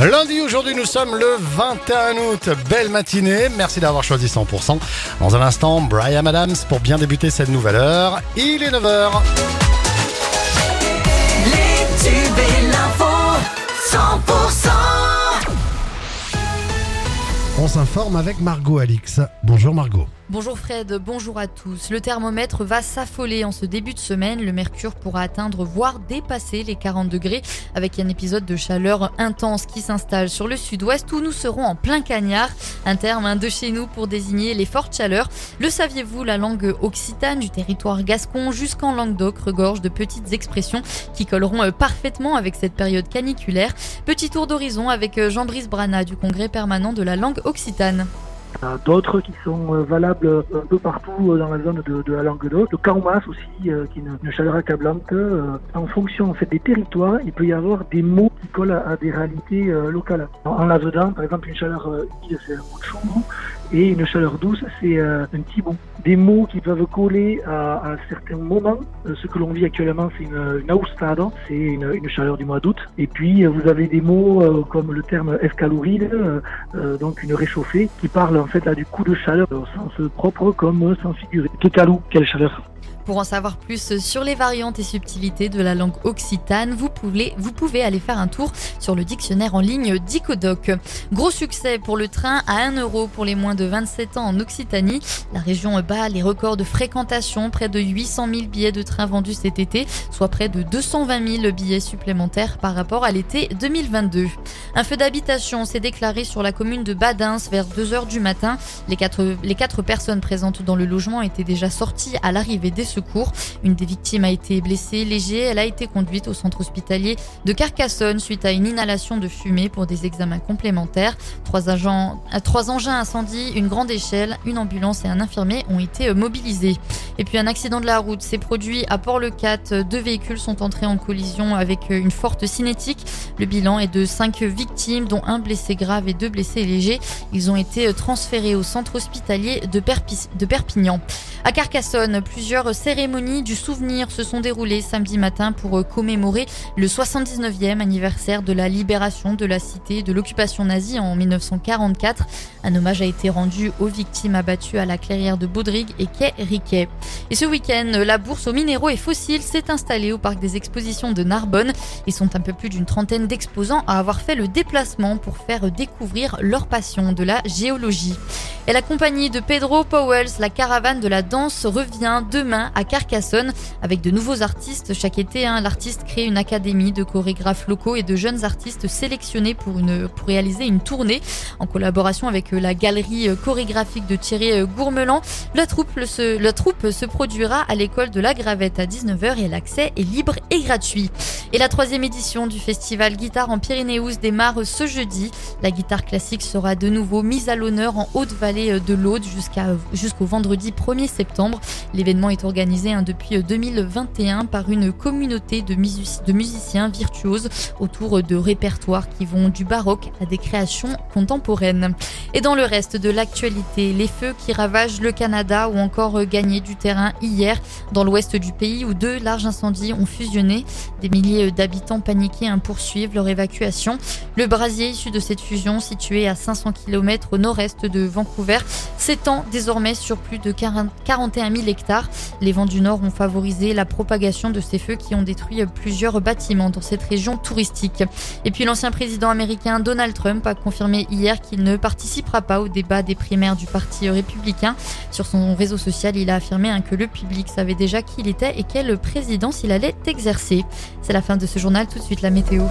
Lundi, aujourd'hui, nous sommes le 21 août. Belle matinée. Merci d'avoir choisi 100%. Dans un instant, Brian Adams pour bien débuter cette nouvelle heure. Il est 9h. Les tubes s'informe avec Margot Alix. Bonjour Margot. Bonjour Fred, bonjour à tous. Le thermomètre va s'affoler en ce début de semaine. Le mercure pourra atteindre, voire dépasser les 40 degrés avec un épisode de chaleur intense qui s'installe sur le sud-ouest où nous serons en plein cagnard. Un terme hein, de chez nous pour désigner les fortes chaleurs. Le saviez-vous, la langue occitane du territoire gascon jusqu'en Languedoc regorge de petites expressions qui colleront euh, parfaitement avec cette période caniculaire. Petit tour d'horizon avec euh, Jean-Brice Brana du congrès permanent de la langue occitane. D'autres qui sont euh, valables euh, un peu partout euh, dans la zone de, de la Languedoc. Le Kaumas aussi, qui est une, une chaleur accablante. Euh, En fonction fait, des territoires, il peut y avoir des mots qui collent à, des réalités locales. En, en Lavedan, par exemple, une chaleur humide, c'est un mot de chou, et une chaleur douce, c'est euh, un tibou. Des mots qui peuvent coller à, à certains moments. Euh, ce que l'on vit actuellement, c'est une, une austado, c'est une, une chaleur du mois d'août. Et puis, euh, vous avez des mots euh, comme le terme escaloride, euh, euh, donc une réchauffée, qui parle en fait là du coup de chaleur au sens propre comme au sens figuré. Kekalou, quelle chaleur Pour en savoir plus sur les variantes et subtilités de la langue occitane, vous pouvez, aller faire un tour sur le dictionnaire en ligne Dicodoc. Gros succès pour le train à 1 euro pour les moins de 27 ans en Occitanie. La région bat les records de fréquentation, près de 800 000 billets de train vendus cet été, soit près de 220 000 billets supplémentaires par rapport à l'été 2022. Un feu d'habitation s'est déclaré sur la commune de Badins vers 2 heures du matin. Les quatre, personnes présentes dans le logement étaient déjà sorties à l'arrivée des secours. Une des victimes a été blessée léger. Elle a été conduite au centre hospitalier de Carcassonne suite à une inhalation de fumée pour des examens complémentaires. Trois, euh, engins incendie, une grande échelle, une ambulance et un infirmier ont été mobilisés. Et puis un accident de la route s'est produit à Port-le-Cat. Deux véhicules sont entrés en collision avec une forte cinétique. Le bilan est de cinq victimes, dont un blessé grave et deux blessés légers. Ils ont été transférés au centre hospitalier de Perpignan. À Carcassonne, plusieurs cérémonies du souvenir se sont déroulées samedi matin pour commémorer le 79e anniversaire de la libération de la cité de l'occupation nazie en 1944. Un hommage a été rendu aux victimes abattues à la clairière de Baudrigue et quai Riquet. Et ce week-end, la bourse aux minéraux et fossiles s'est installée au parc des expositions de Narbonne. Ils sont un peu plus d'une trentaine d'exposants à avoir fait le déplacement pour faire découvrir leur passion de la géologie. Et la compagnie de Pedro Powells, la caravane de la danse, revient demain à Carcassonne avec de nouveaux artistes. Chaque été, hein, l'artiste crée une académie de chorégraphes locaux et de jeunes artistes sélectionnés pour, réaliser une tournée en collaboration avec euh, la galerie euh, chorégraphique de Thierry euh, Gourmelan. La troupe, se, produira à l'école de la Gravette à 19h et l'accès est libre et gratuit. Et la troisième édition du festival Guitare en Pyrénéus démarre ce jeudi. La guitare classique sera de nouveau mise à l'honneur en Haute-Vallée de l'Aude jusqu'au vendredi 1er septembre. L'événement est organisé hein, depuis 2021 par une communauté de, musici- de musiciens virtuoses autour de répertoires qui vont du baroque à des créations contemporaines. Et dans le reste de l'actualité, les feux qui ravagent le Canada ont encore gagné du terrain hier dans l'ouest du pays où deux larges incendies ont fusionné. Des milliers d'habitants paniqués hein, poursuivent leur évacuation. Le brasier issu de cette fusion, situé à 500 km au nord-est de Vancouver, s'étend désormais sur plus de 40 41 000 hectares. Les vents du nord ont favorisé la propagation de ces feux qui ont détruit plusieurs bâtiments dans cette région touristique. Et puis l'ancien président américain Donald Trump a confirmé hier qu'il ne participera pas au débat des primaires du Parti républicain. Sur son réseau social, il a affirmé hein, que le public savait déjà qui il était et quelle présidence il allait exercer. C'est la fin de ce journal, tout de suite la météo.